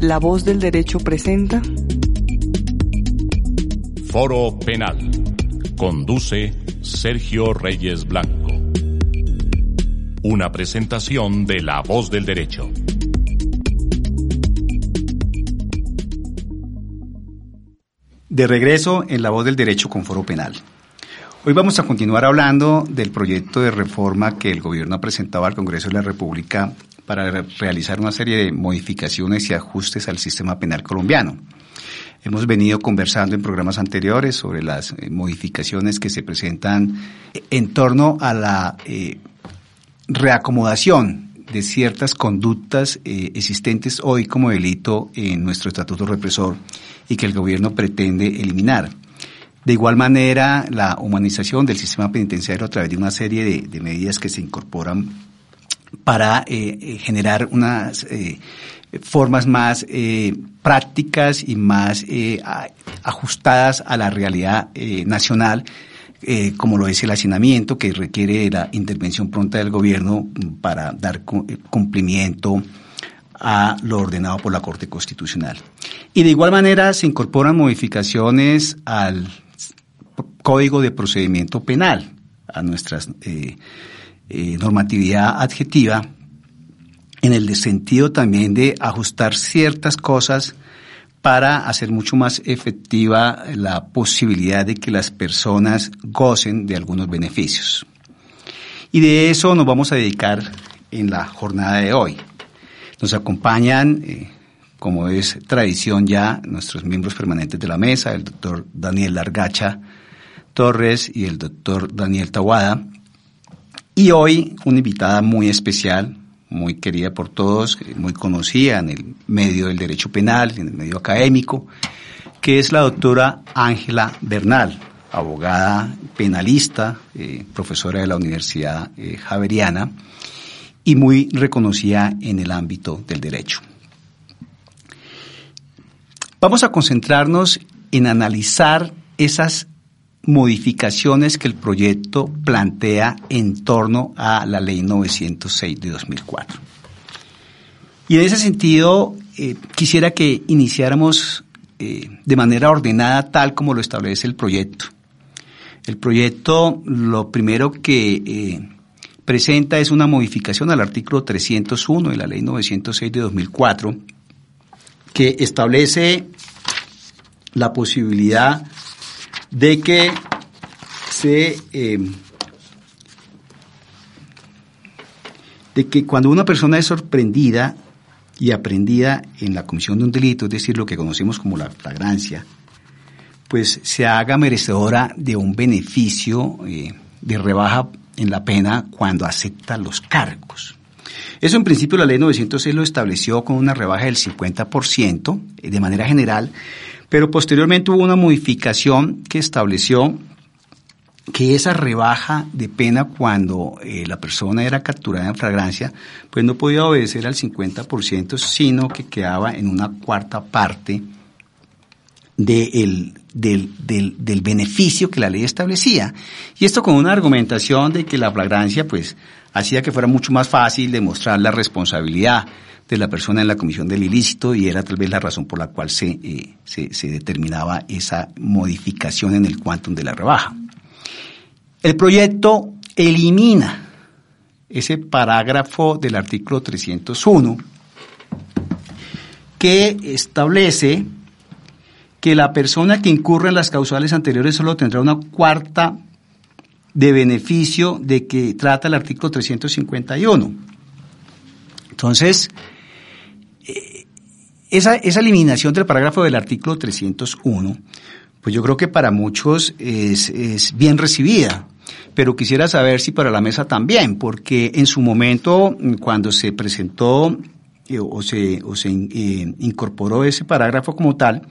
La voz del derecho presenta Foro Penal. Conduce Sergio Reyes Blanco. Una presentación de La voz del derecho. De regreso en La voz del derecho con Foro Penal. Hoy vamos a continuar hablando del proyecto de reforma que el gobierno ha presentado al Congreso de la República para realizar una serie de modificaciones y ajustes al sistema penal colombiano. Hemos venido conversando en programas anteriores sobre las eh, modificaciones que se presentan en torno a la eh, reacomodación de ciertas conductas eh, existentes hoy como delito en nuestro estatuto represor y que el gobierno pretende eliminar. De igual manera, la humanización del sistema penitenciario a través de una serie de, medidas que se incorporan para generar unas formas más eh, prácticas y más eh, ajustadas a la realidad eh, nacional, como lo es el hacinamiento, que requiere la intervención pronta del gobierno para dar cumplimiento a lo ordenado por la Corte Constitucional. Y de igual manera se incorporan modificaciones al Código de Procedimiento Penal, a nuestra normatividad adjetiva, en el sentido también de ajustar ciertas cosas para hacer mucho más efectiva la posibilidad de que las personas gocen de algunos beneficios. Y de eso nos vamos a dedicar en la jornada de hoy. Nos acompañan, eh, como es tradición ya, nuestros miembros permanentes de la mesa, el doctor Daniel Largacha Torres y el doctor Daniel Tawada. Y hoy una invitada muy especial, muy querida por todos, muy conocida en el medio del derecho penal, en el medio académico, que es la doctora Ángela Bernal, abogada penalista, eh, profesora de la Universidad eh, Javeriana y muy reconocida en el ámbito del derecho. Vamos a concentrarnos en analizar esas modificaciones que el proyecto plantea en torno a la ley 906 de 2004. Y en ese sentido, eh, quisiera que iniciáramos eh, de manera ordenada tal como lo establece el proyecto. El proyecto lo primero que eh, presenta es una modificación al artículo 301 de la ley 906 de 2004 que establece la posibilidad de que se em, de que cuando una persona es sorprendida y aprendida en la comisión de un delito, es decir, lo que conocemos como la flagrancia, pues se haga merecedora de un beneficio eh, de rebaja en la pena cuando acepta los cargos. Eso en principio la ley 906 lo estableció con una rebaja del 50% eh, de manera general, pero posteriormente hubo una modificación que estableció que esa rebaja de pena cuando eh, la persona era capturada en fragancia, pues no podía obedecer al 50%, sino que quedaba en una cuarta parte del, del, beneficio que la ley establecía. Y esto con una argumentación de que la flagrancia, pues, hacía que fuera mucho más fácil demostrar la responsabilidad de la persona en la comisión del ilícito y era tal vez la razón por la cual se, eh, se, determinaba esa modificación en el quantum de la rebaja. El proyecto elimina ese parágrafo del artículo 301 que establece que la persona que incurre en las causales anteriores solo tendrá una cuarta de beneficio de que trata el artículo 351. Entonces, esa, esa eliminación del parágrafo del artículo 301, pues yo creo que para muchos es, es bien recibida pero quisiera saber si para la mesa también, porque en su momento, cuando se presentó eh, o se, o se eh, incorporó ese parágrafo como tal,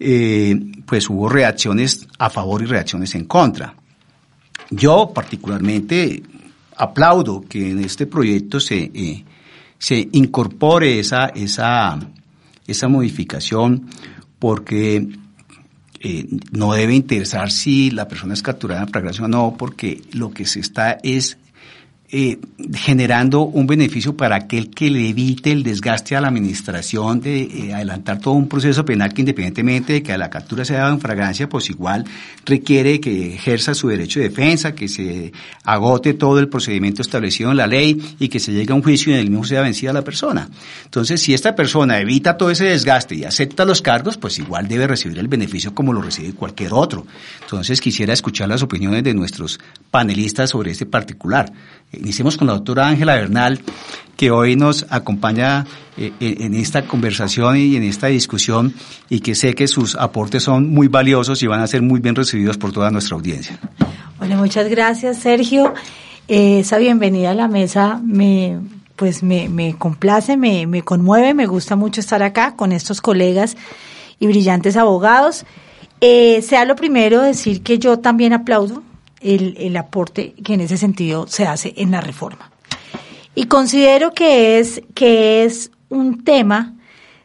eh, pues hubo reacciones a favor y reacciones en contra. Yo particularmente aplaudo que en este proyecto se, se incorpore esa, esa, esa modificación porque eh, no debe interesar si la persona es capturada en flagrancia o no, porque lo que se está es eh, generando un beneficio para aquel que le evite el desgaste a la administración de eh, adelantar todo un proceso penal que independientemente de que la captura sea dado en fragancia, pues igual requiere que ejerza su derecho de defensa, que se agote todo el procedimiento establecido en la ley y que se llegue a un juicio y en el mismo sea vencida la persona. Entonces, si esta persona evita todo ese desgaste y acepta los cargos, pues igual debe recibir el beneficio como lo recibe cualquier otro. Entonces, quisiera escuchar las opiniones de nuestros panelistas sobre este particular. Iniciemos con la doctora Ángela Bernal, que hoy nos acompaña eh, en esta conversación y en esta discusión y que sé que sus aportes son muy valiosos y van a ser muy bien recibidos por toda nuestra audiencia. Bueno, muchas gracias, Sergio. Eh, esa bienvenida a la mesa me, pues me, me complace, me, me conmueve, me gusta mucho estar acá con estos colegas y brillantes abogados. Eh, sea lo primero decir que yo también aplaudo el, el aporte que en ese sentido se hace en la reforma. Y considero que es, que es un tema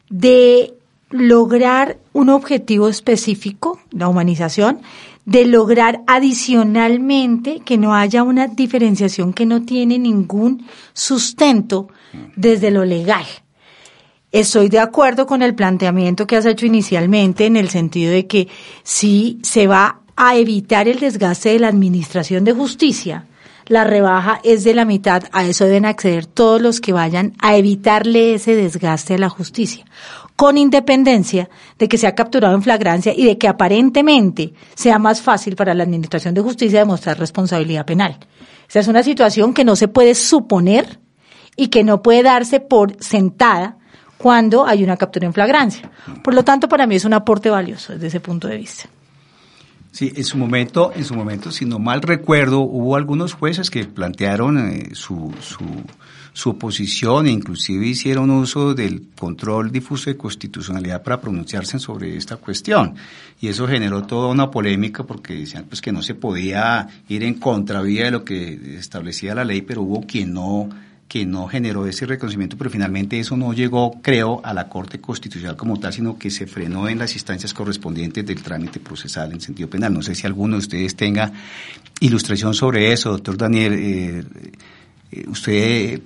de lograr un objetivo específico, la humanización, de lograr adicionalmente que no haya una diferenciación que no tiene ningún sustento desde lo legal. Estoy de acuerdo con el planteamiento que has hecho inicialmente en el sentido de que si se va a evitar el desgaste de la Administración de Justicia. La rebaja es de la mitad, a eso deben acceder todos los que vayan a evitarle ese desgaste a la justicia, con independencia de que sea capturado en flagrancia y de que aparentemente sea más fácil para la Administración de Justicia demostrar responsabilidad penal. Esa es una situación que no se puede suponer y que no puede darse por sentada cuando hay una captura en flagrancia. Por lo tanto, para mí es un aporte valioso desde ese punto de vista. Sí, en su momento, en su momento, si no mal recuerdo, hubo algunos jueces que plantearon eh, su, su, su oposición e inclusive hicieron uso del control difuso de constitucionalidad para pronunciarse sobre esta cuestión. Y eso generó toda una polémica porque decían pues que no se podía ir en contravía de lo que establecía la ley, pero hubo quien no que no generó ese reconocimiento, pero finalmente eso no llegó, creo, a la Corte Constitucional como tal, sino que se frenó en las instancias correspondientes del trámite procesal en sentido penal. No sé si alguno de ustedes tenga ilustración sobre eso, doctor Daniel. Eh, eh, ¿Usted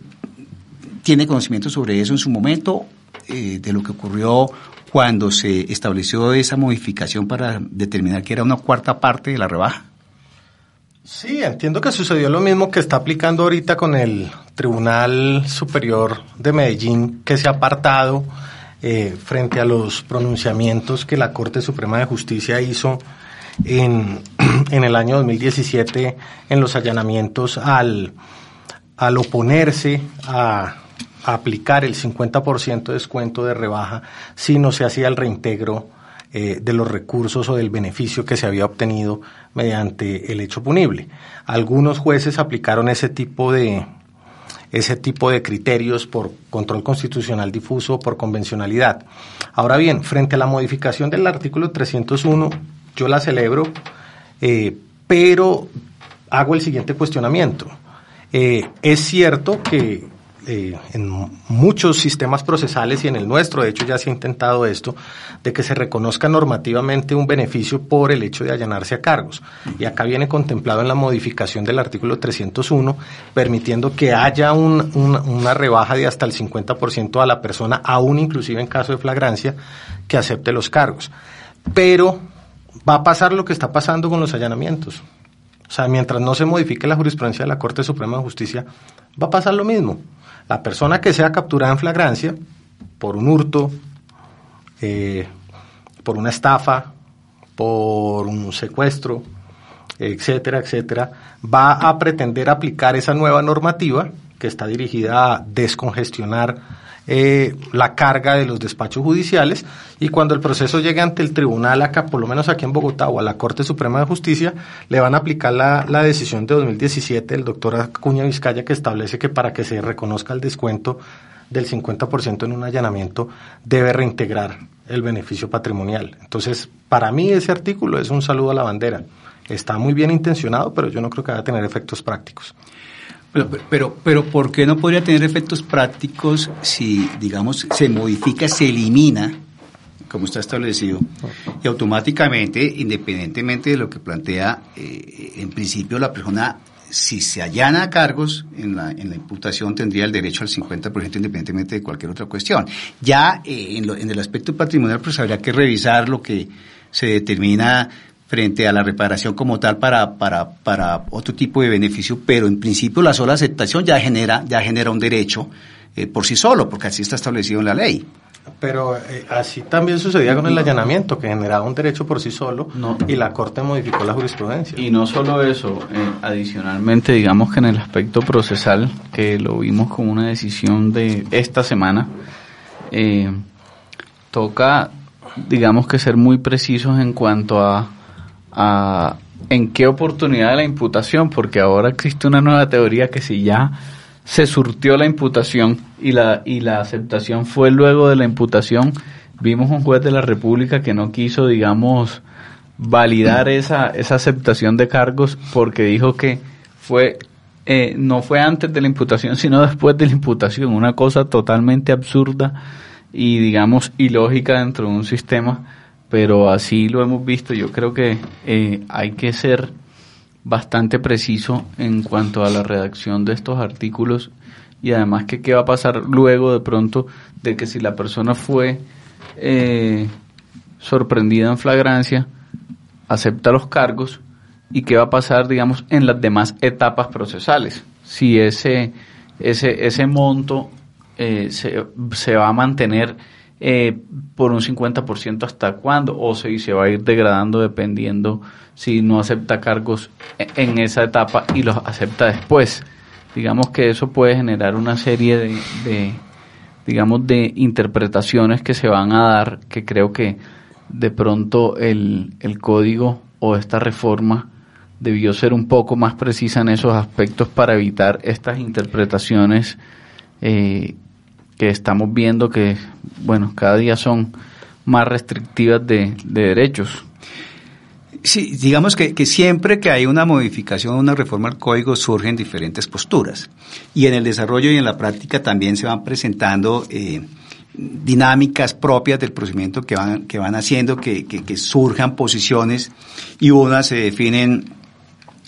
tiene conocimiento sobre eso en su momento, eh, de lo que ocurrió cuando se estableció esa modificación para determinar que era una cuarta parte de la rebaja? Sí, entiendo que sucedió lo mismo que está aplicando ahorita con el Tribunal Superior de Medellín, que se ha apartado eh, frente a los pronunciamientos que la Corte Suprema de Justicia hizo en, en el año 2017 en los allanamientos al, al oponerse a, a aplicar el 50% de descuento de rebaja si no se hacía el reintegro eh, de los recursos o del beneficio que se había obtenido mediante el hecho punible. Algunos jueces aplicaron ese tipo de ese tipo de criterios por control constitucional difuso o por convencionalidad. Ahora bien, frente a la modificación del artículo 301, yo la celebro, eh, pero hago el siguiente cuestionamiento. Eh, es cierto que eh, en muchos sistemas procesales y en el nuestro, de hecho ya se ha intentado esto, de que se reconozca normativamente un beneficio por el hecho de allanarse a cargos. Y acá viene contemplado en la modificación del artículo 301, permitiendo que haya una rebaja de hasta el 50% a la persona, aún inclusive en caso de flagrancia, que acepte los cargos. Pero va a pasar lo que está pasando con los allanamientos. O sea, mientras no se modifique la jurisprudencia de la Corte Suprema de Justicia, va a pasar lo mismo. La persona que sea capturada en flagrancia por un hurto, eh, por una estafa, por un secuestro, etcétera, etcétera, va a pretender aplicar esa nueva normativa que está dirigida a descongestionar eh, la carga de los despachos judiciales y cuando el proceso llegue ante el tribunal acá, por lo menos aquí en Bogotá o a la Corte Suprema de Justicia, le van a aplicar la, la decisión de 2017 del doctor Acuña Vizcaya que establece que para que se reconozca el descuento del 50% en un allanamiento debe reintegrar el beneficio patrimonial. Entonces, para mí ese artículo es un saludo a la bandera. Está muy bien intencionado, pero yo no creo que vaya a tener efectos prácticos. Pero, pero, ¿por qué no podría tener efectos prácticos si, digamos, se modifica, se elimina, como está establecido, y automáticamente, independientemente de lo que plantea, eh, en principio la persona si se allana cargos en la, en la imputación tendría el derecho al 50% independientemente de cualquier otra cuestión. Ya eh, en, en el aspecto patrimonial pues habría que revisar lo que se determina frente a la reparación como tal para, para, para otro tipo de beneficio, pero en principio la sola aceptación ya genera, ya genera un derecho eh, por sí solo, porque así está establecido en la ley. Pero eh, así también sucedía con el allanamiento, que generaba un derecho por sí solo y la Corte modificó la jurisprudencia. Y no solo eso, eh, adicionalmente, digamos que en el aspecto procesal, que lo vimos como una decisión de esta semana, toca, digamos que ser muy precisos en cuanto a en qué oportunidad de la imputación, porque ahora existe una nueva teoría que si ya se surtió la imputación y la, y la aceptación fue luego de la imputación, vimos un juez de la República que no quiso, digamos, validar esa, esa aceptación de cargos porque dijo que fue eh, no fue antes de la imputación, sino después de la imputación, una cosa totalmente absurda y digamos ilógica dentro de un sistema pero así lo hemos visto. Yo creo que eh, hay que ser bastante preciso en cuanto a la redacción de estos artículos y además que qué va a pasar luego de pronto de que si la persona fue eh, sorprendida en flagrancia, acepta los cargos y qué va a pasar, digamos, en las demás etapas procesales. Si ese, ese, ese monto eh, se, se va a mantener eh, por un 50% hasta cuándo o si se va a ir degradando dependiendo si no acepta cargos e-, en esa etapa y los acepta después. Digamos que eso puede generar una serie de, digamos, de interpretaciones que se van a dar que creo que de pronto el, el código o esta reforma debió ser un poco más precisa en esos aspectos para evitar estas interpretaciones eh, que estamos viendo que, bueno, cada día son más restrictivas de, derechos. Sí, digamos que, siempre que hay una modificación, una reforma al código, surgen diferentes posturas. Y en el desarrollo y en la práctica también se van presentando eh, dinámicas propias del procedimiento que van, que van haciendo que, que surjan posiciones y unas se definen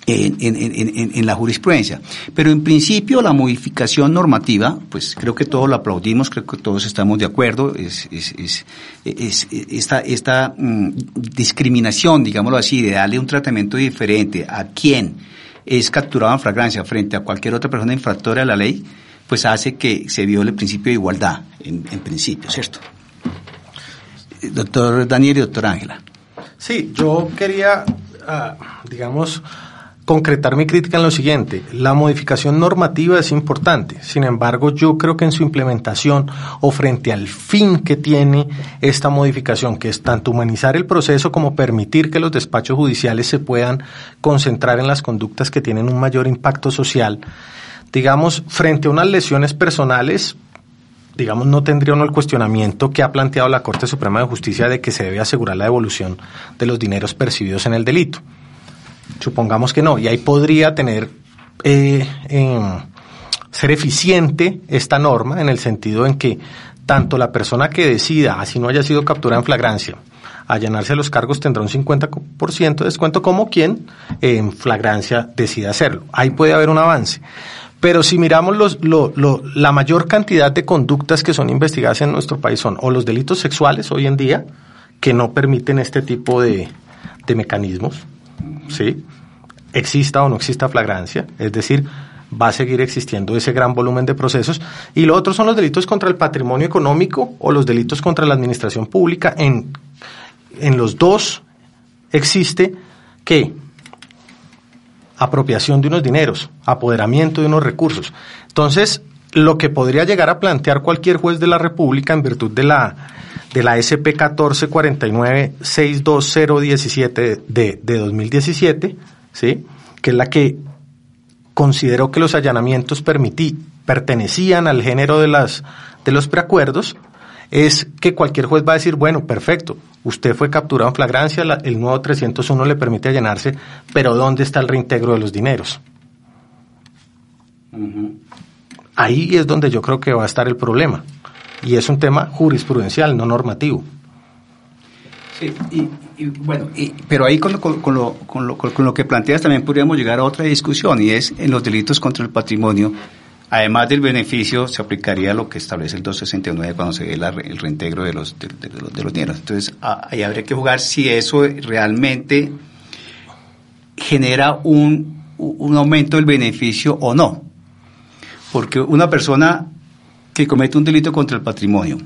en, la jurisprudencia. Pero en principio la modificación normativa, pues creo que todos lo aplaudimos, creo que todos estamos de acuerdo, es, es, esta, esta mm, discriminación, digámoslo así, de darle un tratamiento diferente a quien es capturado en flagrancia frente a cualquier otra persona infractora de la ley, pues hace que se viole el principio de igualdad, en, principio, ¿cierto? Doctor Daniel y doctor Ángela. Sí, yo quería, ah, digamos, concretar mi crítica en lo siguiente. La modificación normativa es importante. Sin embargo, yo creo que en su implementación o frente al fin que tiene esta modificación, que es tanto humanizar el proceso como permitir que los despachos judiciales se puedan concentrar en las conductas que tienen un mayor impacto social, digamos, frente a unas lesiones personales, digamos, no tendría uno el cuestionamiento que ha planteado la Corte Suprema de Justicia de que se debe asegurar la devolución de los dineros percibidos en el delito. Supongamos que no, y ahí podría tener, eh, ser eficiente esta norma en el sentido en que tanto la persona que decida, así no haya sido capturada en flagrancia, allanarse a los cargos tendrá un 50% de descuento como quien en flagrancia decida hacerlo. Ahí puede haber un avance. Pero si miramos los, lo, lo, la mayor cantidad de conductas que son investigadas en nuestro país son o los delitos sexuales hoy en día, que no permiten este tipo de, de mecanismos, ¿sí? Exista o no exista flagrancia, es decir, va a seguir existiendo ese gran volumen de procesos. Y lo otro son los delitos contra el patrimonio económico o los delitos contra la administración pública. En, en los dos existe que apropiación de unos dineros, apoderamiento de unos recursos. Entonces, lo que podría llegar a plantear cualquier juez de la República en virtud de la de la SP 1449-62017 de, de 2017, ¿sí? que es la que consideró que los allanamientos permití, pertenecían al género de, las, de los preacuerdos, es que cualquier juez va a decir, bueno, perfecto, usted fue capturado en flagrancia, el nuevo 301 le permite allanarse, pero ¿dónde está el reintegro de los dineros? Ahí es donde yo creo que va a estar el problema. Y es un tema jurisprudencial, no normativo. Sí, y, bueno, pero ahí con lo, con, lo, con, lo, con lo que planteas también podríamos llegar a otra discusión y es en los delitos contra el patrimonio. Además del beneficio, se aplicaría lo que establece el 269 cuando se ve el reintegro de los, de, los, de los dineros. Entonces, ahí habría que jugar si eso realmente genera un, un aumento del beneficio o no. Porque una persona que comete un delito contra el patrimonio.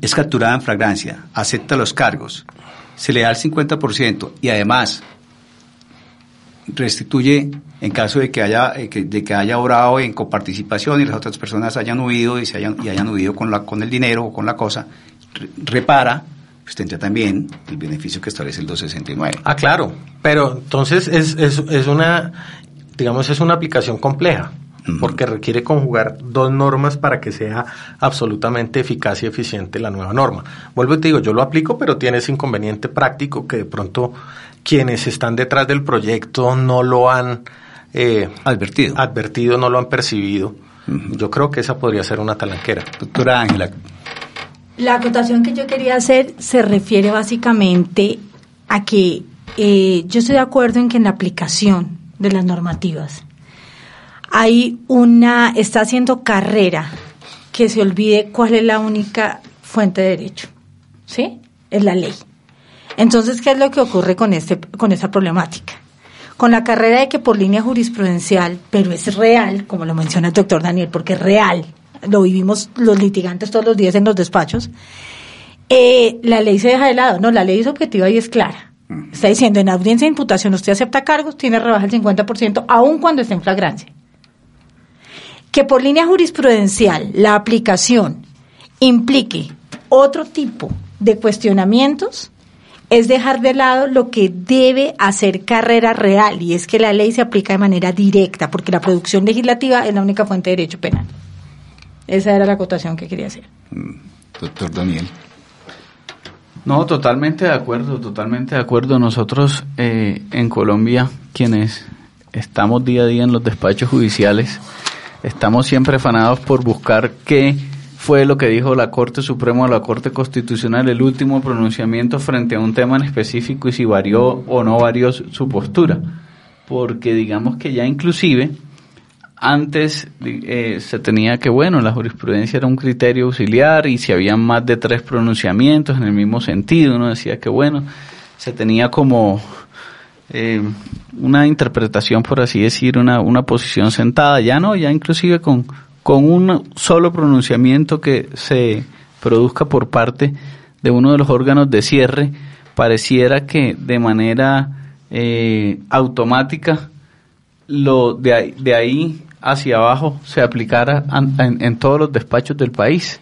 Es capturada en flagrancia, acepta los cargos, se le da el 50% y además restituye en caso de que haya eh, de que haya obrado en coparticipación y las otras personas hayan huido y se hayan y hayan huido con la con el dinero o con la cosa repara pues tendría también el beneficio que establece el 269 ah claro. Pero entonces es, es, es una digamos es una aplicación compleja porque requiere conjugar dos normas para que sea absolutamente eficaz y eficiente la nueva norma. Vuelvo y te digo, yo lo aplico, pero tiene ese inconveniente práctico que de pronto quienes están detrás del proyecto no lo han eh, advertido. advertido, no lo han percibido. Yo creo que esa podría ser una talanquera. Doctora Ángela. La acotación que yo quería hacer se refiere básicamente a que eh, yo estoy de acuerdo en que en la aplicación de las normativas hay una, está haciendo carrera que se olvide cuál es la única fuente de derecho, ¿sí? Es la ley. Entonces, ¿qué es lo que ocurre con, este, con esta problemática? Con la carrera de que por línea jurisprudencial, pero es real, como lo menciona el doctor Daniel, porque es real, lo vivimos los litigantes todos los días en los despachos, eh, la ley se deja de lado. No, la ley es objetiva y es clara. Está diciendo, en audiencia de imputación usted acepta cargos, tiene rebaja el 50%, aun cuando esté en flagrancia que por línea jurisprudencial la aplicación implique otro tipo de cuestionamientos es dejar de lado lo que debe hacer carrera real y es que la ley se aplica de manera directa porque la producción legislativa es la única fuente de derecho penal. Esa era la acotación que quería hacer. Mm, doctor Daniel. No, totalmente de acuerdo, totalmente de acuerdo. Nosotros eh, en Colombia, quienes estamos día a día en los despachos judiciales, estamos siempre afanados por buscar qué fue lo que dijo la Corte Suprema o la Corte Constitucional, el último pronunciamiento frente a un tema en específico y si varió o no varió su postura. Porque digamos que ya inclusive antes eh, se tenía que, bueno, la jurisprudencia era un criterio auxiliar y si había más de tres pronunciamientos en el mismo sentido, uno decía que, bueno, se tenía como eh, una interpretación, por así decir, una, una posición sentada. Ya no, ya inclusive con, con un solo pronunciamiento que se produzca por parte de uno de los órganos de cierre, pareciera que de manera eh, automática lo de ahí, hacia abajo se aplicara en, en, todos los despachos del país.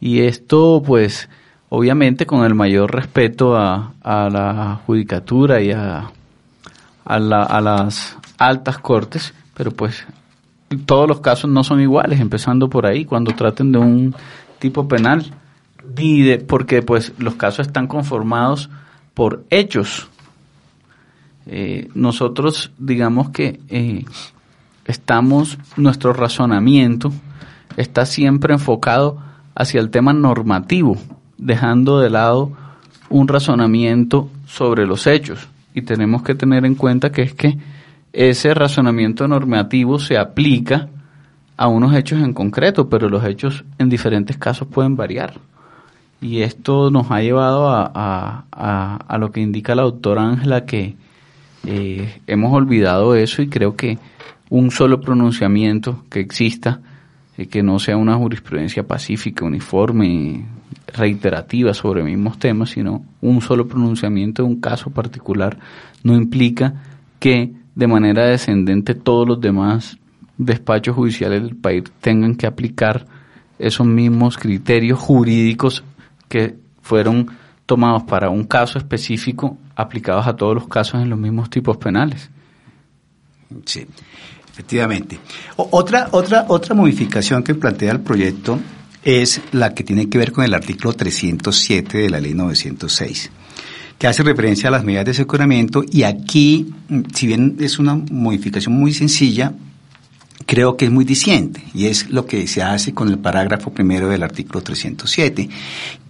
Y esto, pues, obviamente con el mayor respeto a, a la judicatura y a a, la, a las altas cortes, pero pues todos los casos no son iguales, empezando por ahí, cuando traten de un tipo penal, porque pues los casos están conformados por hechos. Eh, nosotros digamos que eh, estamos, nuestro razonamiento está siempre enfocado hacia el tema normativo, dejando de lado un razonamiento sobre los hechos y tenemos que tener en cuenta que es que ese razonamiento normativo se aplica a unos hechos en concreto, pero los hechos en diferentes casos pueden variar. Y esto nos ha llevado a, a, lo que indica la doctora Ángela, que eh, hemos olvidado eso y creo que un solo pronunciamiento que exista, eh, que no sea una jurisprudencia pacífica, uniforme, reiterativa sobre mismos temas, sino un solo pronunciamiento de un caso particular no implica que de manera descendente todos los demás despachos judiciales del país tengan que aplicar esos mismos criterios jurídicos que fueron tomados para un caso específico aplicados a todos los casos en los mismos tipos penales. Sí, efectivamente. otra, otra, otra modificación que plantea el proyecto es la que tiene que ver con el artículo 307 de la ley 906 que hace referencia a las medidas de aseguramiento y aquí, si bien es una modificación muy sencilla, creo que es muy diciente y es lo que se hace con el parágrafo primero del artículo 307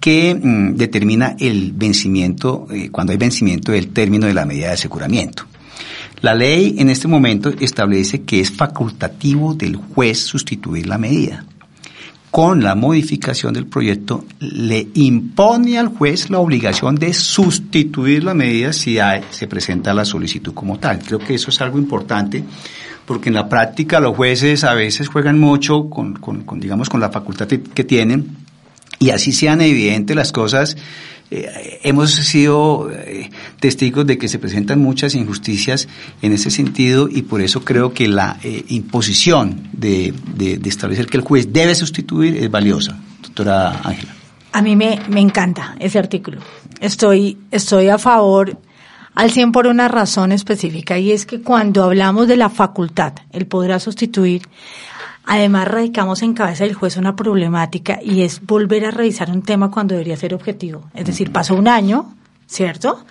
que mm, determina el vencimiento, eh, cuando hay vencimiento del término de la medida de aseguramiento. La ley en este momento establece que es facultativo del juez sustituir la medida. Con la modificación del proyecto le impone al juez la obligación de sustituir la medida si se presenta la solicitud como tal. Creo que eso es algo importante porque en la práctica los jueces a veces juegan mucho con, digamos, con la facultad que tienen y así sean evidentes las cosas. Eh, hemos sido eh, testigos de que se presentan muchas injusticias en ese sentido y por eso creo que la eh, imposición de, establecer que el juez debe sustituir es valiosa. Doctora Ángela. A mí me, encanta ese artículo. Estoy, estoy a favor al 100 por una razón específica y es que cuando hablamos de la facultad, él podrá sustituir, además radicamos en cabeza del juez una problemática y es volver a revisar un tema cuando debería ser objetivo. Es decir, pasó un año, ¿cierto?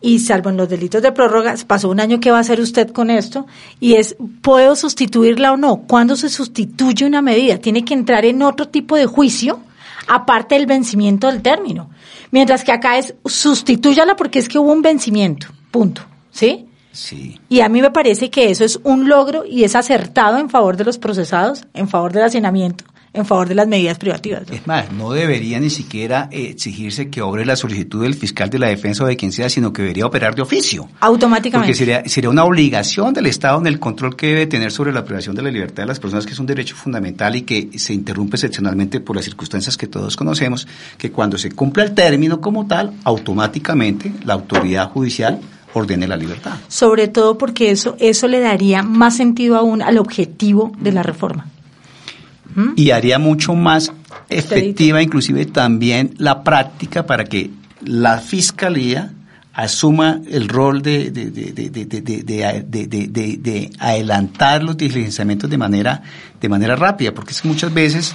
Y salvo en los delitos de prórroga, pasó un año, ¿qué va a hacer usted con esto? Y es, ¿puedo sustituirla o no? ¿Cuándo se sustituye una medida? Tiene que entrar en otro tipo de juicio, aparte del vencimiento del término. Mientras que acá es sustitúyala porque es que hubo un vencimiento. Punto. ¿Sí? Sí. Y a mí me parece que eso es un logro y es acertado en favor de los procesados, en favor del hacinamiento en favor de las medidas privativas. Es más, no debería ni siquiera eh, exigirse que obre la solicitud del fiscal de la defensa o de quien sea, sino que debería operar de oficio. Automáticamente. Porque sería, sería una obligación del Estado en el control que debe tener sobre la privación de la libertad de las personas, que es un derecho fundamental y que se interrumpe excepcionalmente por las circunstancias que todos conocemos, que cuando se cumpla el término como tal, automáticamente la autoridad judicial ordene la libertad. Sobre todo porque eso, eso le daría más sentido aún al objetivo de la reforma y haría mucho más efectiva inclusive también la práctica para que la fiscalía asuma el rol de, de, de, adelantar los diligenciamientos de manera, de manera rápida, porque es muchas veces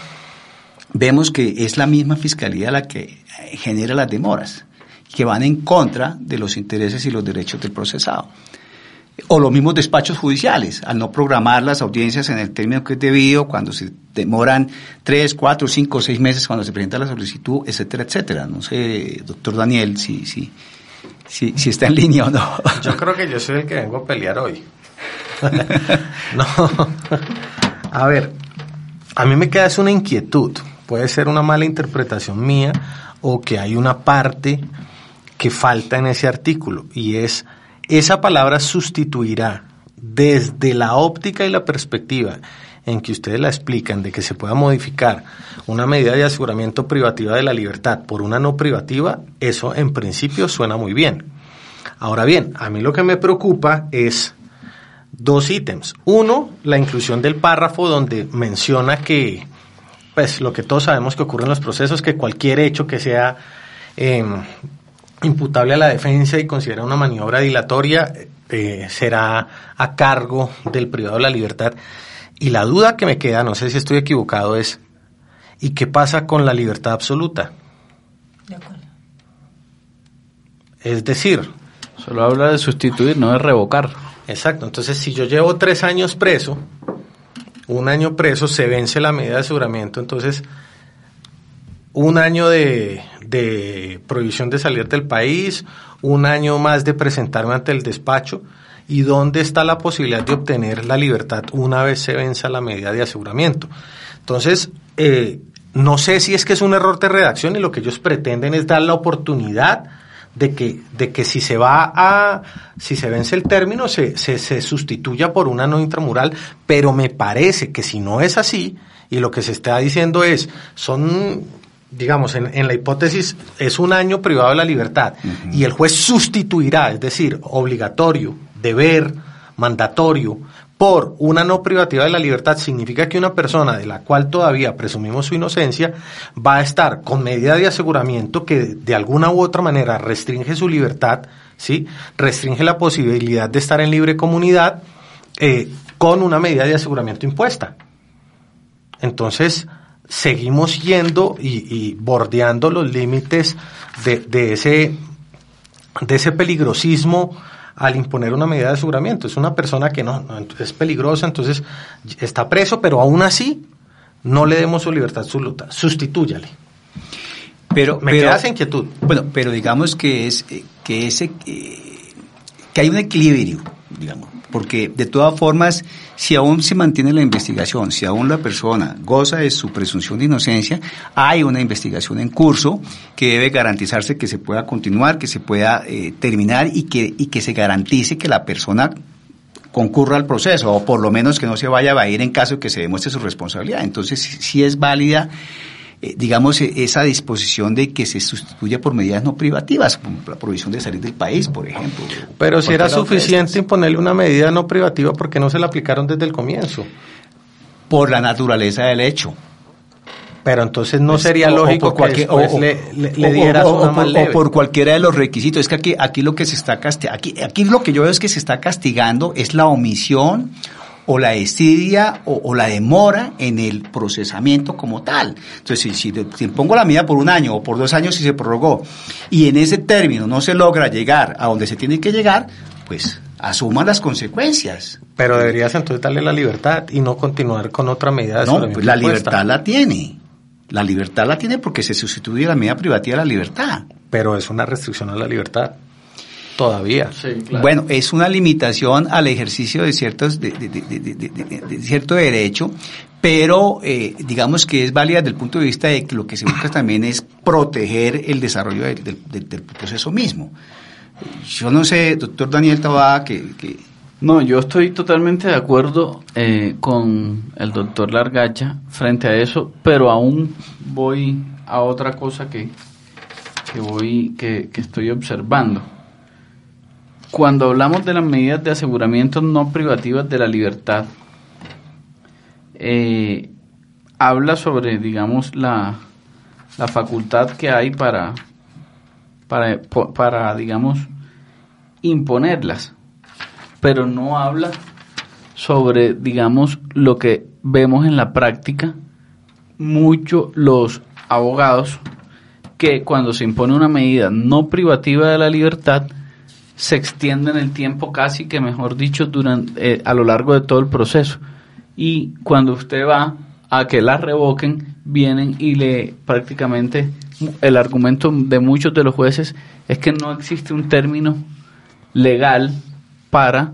vemos que es la misma fiscalía la que genera las demoras, que van en contra de los intereses y los derechos del procesado o los mismos despachos judiciales, al no programar las audiencias en el término que es debido, cuando se demoran tres, cuatro, cinco, seis meses cuando se presenta la solicitud, etcétera, etcétera. No sé, doctor Daniel, si, si, si, si está en línea o no. Yo creo que yo soy el que vengo a pelear hoy. no. A ver, a mí me queda es una inquietud. Puede ser una mala interpretación mía o que hay una parte que falta en ese artículo y es esa palabra sustituirá desde la óptica y la perspectiva en que ustedes la explican de que se pueda modificar una medida de aseguramiento privativa de la libertad por una no privativa, eso en principio suena muy bien. Ahora bien, a mí lo que me preocupa es dos ítems. Uno, la inclusión del párrafo donde menciona que, pues lo que todos sabemos que ocurre en los procesos, que cualquier hecho que sea em, imputable a la defensa y considera una maniobra dilatoria, eh, será a cargo del privado de la libertad. Y la duda que me queda, no sé si estoy equivocado, es ¿y qué pasa con la libertad absoluta? De acuerdo. Es decir... Solo habla de sustituir, no de revocar. Exacto, entonces si yo llevo tres años preso, un año preso, se vence la medida de aseguramiento, entonces un año de, de prohibición de salir del país, un año más de presentarme ante el despacho y dónde está la posibilidad de obtener la libertad una vez se venza la medida de aseguramiento. Entonces, eh, no sé si es que es un error de redacción y lo que ellos pretenden es dar la oportunidad de que, de que si se va a, si se vence el término, se, se, se sustituya por una no intramural, pero me parece que si no es así, y lo que se está diciendo es, son digamos, en, en, la hipótesis es un año privado de la libertad y el juez sustituirá, es decir, obligatorio, deber, mandatorio, por una no privativa de la libertad, significa que una persona de la cual todavía presumimos su inocencia va a estar con medida de aseguramiento que de alguna u otra manera restringe su libertad, ¿sí? restringe la posibilidad de estar en libre comunidad eh, con una medida de aseguramiento impuesta. Entonces, seguimos yendo y, bordeando los límites de, ese, de ese peligrosismo al imponer una medida de aseguramiento. Es una persona que no, no, es peligrosa, entonces está preso, pero aún así no le demos su libertad absoluta, sustitúyale. Pero, Me pero- queda esa inquietud. Bueno, pero digamos que es eh, que ese eh, que hay un equilibrio, digamos, porque de todas formas, si aún se mantiene la investigación, si aún la persona goza de su presunción de inocencia, hay una investigación en curso que debe garantizarse que se pueda continuar, que se pueda eh, terminar y que y que se garantice que la persona concurra al proceso o por lo menos que no se vaya a ir en caso de que se demuestre su responsabilidad. Entonces, sí es válida eh, digamos, eh, esa disposición de que se sustituya por medidas no privativas, como la provisión de salir del país, por ejemplo. Pero si era suficiente imponerle una medida no privativa, ¿por qué no se la aplicaron desde el comienzo? Por la naturaleza del hecho. Pero entonces no Pues, sería lógico que le, dieras o- por cualquiera de los requisitos. Es que aquí, aquí lo que se está castigando, aquí, aquí lo que yo veo es que se está castigando es la omisión o la desidia o, o la demora en el procesamiento como tal. Entonces, si, si, si pongo la medida por un año o por dos años y se prorrogó y en ese término no se logra llegar a donde se tiene que llegar, pues asuman las consecuencias. Pero deberías entonces darle la libertad y no continuar con otra medida de No, pues la libertad la tiene. La libertad la tiene porque se sustituye la medida privativa de la libertad. Pero es una restricción a la libertad. Todavía. Bueno, es una limitación al ejercicio de ciertos de, cierto derecho, pero eh, digamos que es válida desde el punto de vista de que lo que se busca también es proteger el desarrollo del, del- del- del proceso mismo. Yo no sé, doctor Daniel Tabá, que, que No, yo estoy totalmente de acuerdo eh, con el doctor Largacha frente a eso, pero aún voy a otra cosa que, que voy que, que estoy observando. Cuando hablamos de las medidas de aseguramiento no privativas de la libertad, eh, habla sobre, digamos, la, la facultad que hay para, para, para, digamos, imponerlas. Pero no habla sobre, digamos, lo que vemos en la práctica, mucho los abogados que cuando se impone una medida no privativa de la libertad, se extienden el tiempo casi que, mejor dicho, durante, eh, a lo largo de todo el proceso. Y cuando usted va a que la revoquen, vienen y le prácticamente el argumento de muchos de los jueces es que no existe un término legal para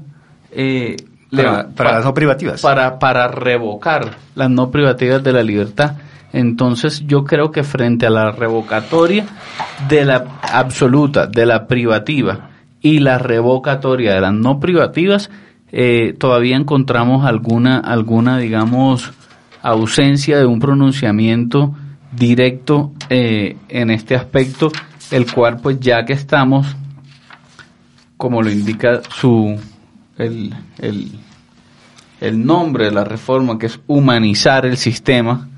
eh, Para- para pa- las no privativas. para para revocar las no privativas de la libertad entonces yo creo que frente a la revocatoria de la absoluta de la privativa y la revocatoria de las no privativas eh, todavía encontramos alguna alguna digamos ausencia de un pronunciamiento directo eh, en este aspecto el cual pues ya que estamos como lo indica su el, el, el nombre de la reforma, que es humanizar el sistema,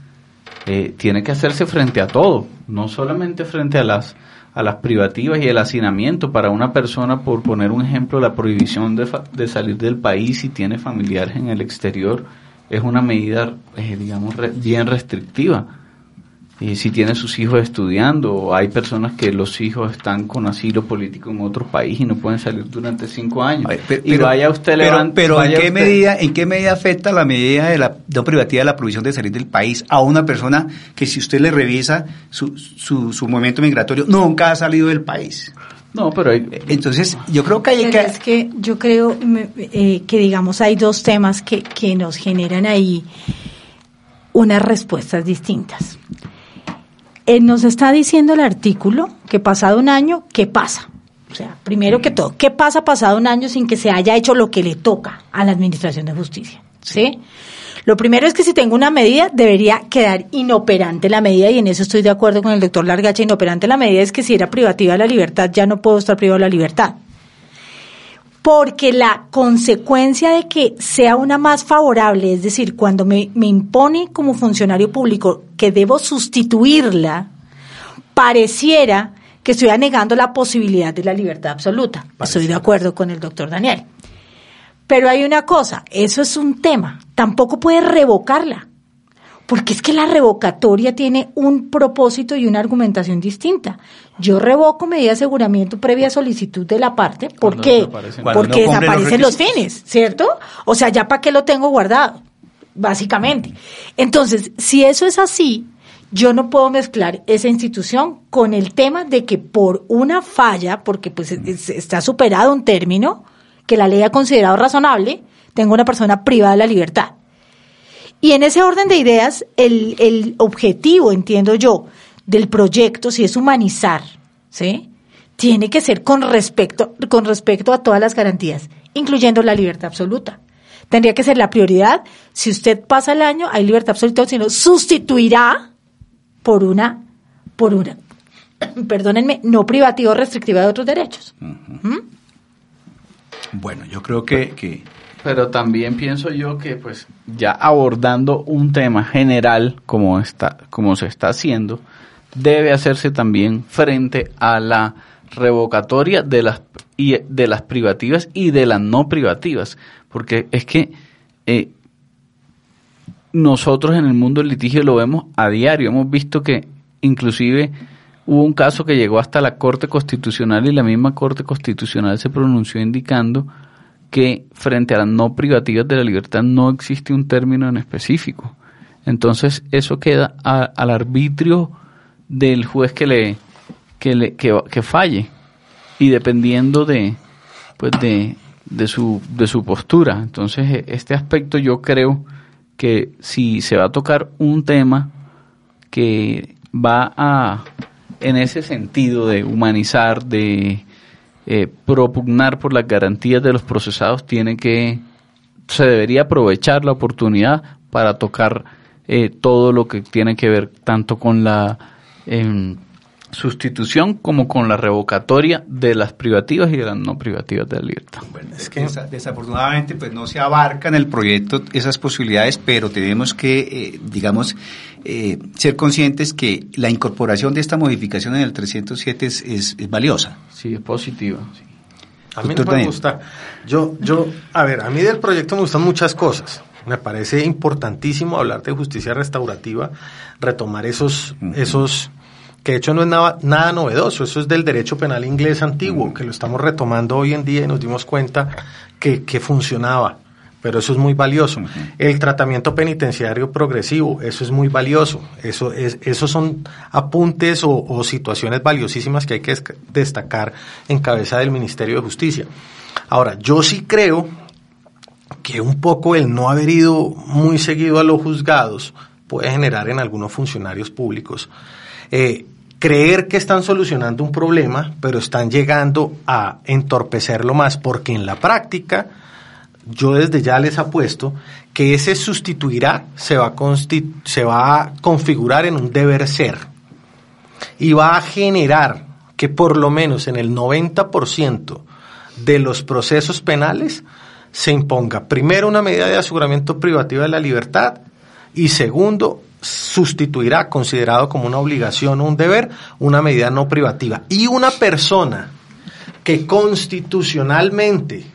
eh, tiene que hacerse frente a todo, no solamente frente a las a las privativas y el hacinamiento para una persona, por poner un ejemplo, la prohibición de, de salir del país si tiene familiares en el exterior, es una medida, eh, digamos, re- bien restrictiva. Y si tiene sus hijos estudiando, o hay personas que los hijos están con asilo político en otro país y no pueden salir durante cinco años. Ay, pe- y vaya usted pero, pero ¿en qué usted- medida en qué medida afecta la medida de la no privativa de la provisión de salir del país a una persona que si usted le revisa su, su, su movimiento migratorio nunca ha salido del país No, pero hay- entonces yo creo que hay Pero que es que yo creo eh, que, digamos, hay dos temas que, que nos generan ahí unas respuestas distintas. Eh, nos está diciendo el artículo que pasado un año, ¿qué pasa? O sea, primero que todo, ¿qué pasa pasado un año sin que se haya hecho lo que le toca a la Administración de Justicia? ¿Sí? Lo primero es que si tengo una medida, debería quedar inoperante la medida, y en eso estoy de acuerdo con el doctor Largacha. Inoperante la medida es que si era privativa de la libertad, ya no puedo estar privado de la libertad porque la consecuencia de que sea una más favorable, es decir, cuando me, me impone como funcionario público que debo sustituirla, pareciera que estoy negando la posibilidad de la libertad absoluta. Estoy de acuerdo con el doctor Daniel. Pero hay una cosa, eso es un tema, tampoco puede revocarla, Porque es que la revocatoria tiene un propósito y una argumentación distinta. Yo revoco medida de aseguramiento previa solicitud de la parte. ¿Por qué? Porque no cumplen los desaparecen los fines, ¿cierto? O sea, ya para qué lo tengo guardado, básicamente. Entonces, si eso es así, yo no puedo mezclar esa institución con el tema de que por una falla, porque pues es- está superado un término que la ley ha considerado razonable, tengo una persona privada de la libertad. Y en ese orden de ideas, el, el objetivo, entiendo yo, del proyecto, si es humanizar, ¿sí? Tiene que ser con respecto, con respecto a todas las garantías, incluyendo la libertad absoluta. Tendría que ser la prioridad. Si usted pasa el año, hay libertad absoluta, sino sustituirá por una, por una, perdónenme, no privativa o restrictiva de otros derechos. Bueno, yo creo que, que Pero también pienso yo que pues ya abordando un tema general como está como se está haciendo debe hacerse también frente a la revocatoria de las y de las privativas y de las no privativas, porque es que eh, nosotros en el mundo del litigio lo vemos a diario, hemos visto que inclusive hubo un caso que llegó hasta la Corte Constitucional y la misma Corte Constitucional se pronunció indicando que frente a las no privativas de la libertad no existe un término en específico. Entonces eso queda a- al arbitrio del juez que le que le que, falle y dependiendo de pues de, de su de su postura. Entonces e- este aspecto yo creo que si se va a tocar un tema que va a en ese sentido de humanizar, de eh, propugnar por las garantías de los procesados, tiene que se debería aprovechar la oportunidad para tocar eh, todo lo que tiene que ver tanto con la em, sustitución como con la revocatoria de las privativas y de las no privativas de la libertad. Bueno, Es que- desa- desafortunadamente pues no se abarca en el proyecto esas posibilidades, pero tenemos que, eh, digamos, eh, ser conscientes que la incorporación de esta modificación en el 307 es, es- es valiosa. Sí, es positiva. sí. A mí no me Daniel. gusta. Yo, yo, a ver, a mí del proyecto me gustan muchas cosas. Me parece importantísimo hablar de justicia restaurativa, retomar esos, esos, que de hecho no es nada, nada novedoso, eso es del derecho penal inglés antiguo, que lo estamos retomando hoy en día y nos dimos cuenta que, que funcionaba. Pero eso es muy valioso. El tratamiento penitenciario progresivo, eso es muy valioso. Eso es, esos son apuntes o, o situaciones valiosísimas que hay que destacar en cabeza del Ministerio de Justicia. Ahora, yo sí creo que un poco el no haber ido muy seguido a los juzgados puede generar en algunos funcionarios públicos eh, creer que están solucionando un problema, pero están llegando a entorpecerlo más, porque en la práctica yo desde ya les apuesto que ese sustituirá se va a, se va a configurar en un deber ser y va a generar que por lo menos en el 90% de los procesos penales se imponga primero una medida de aseguramiento privativa de la libertad y segundo sustituirá considerado como una obligación o un deber una medida no privativa y una persona que constitucionalmente